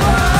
world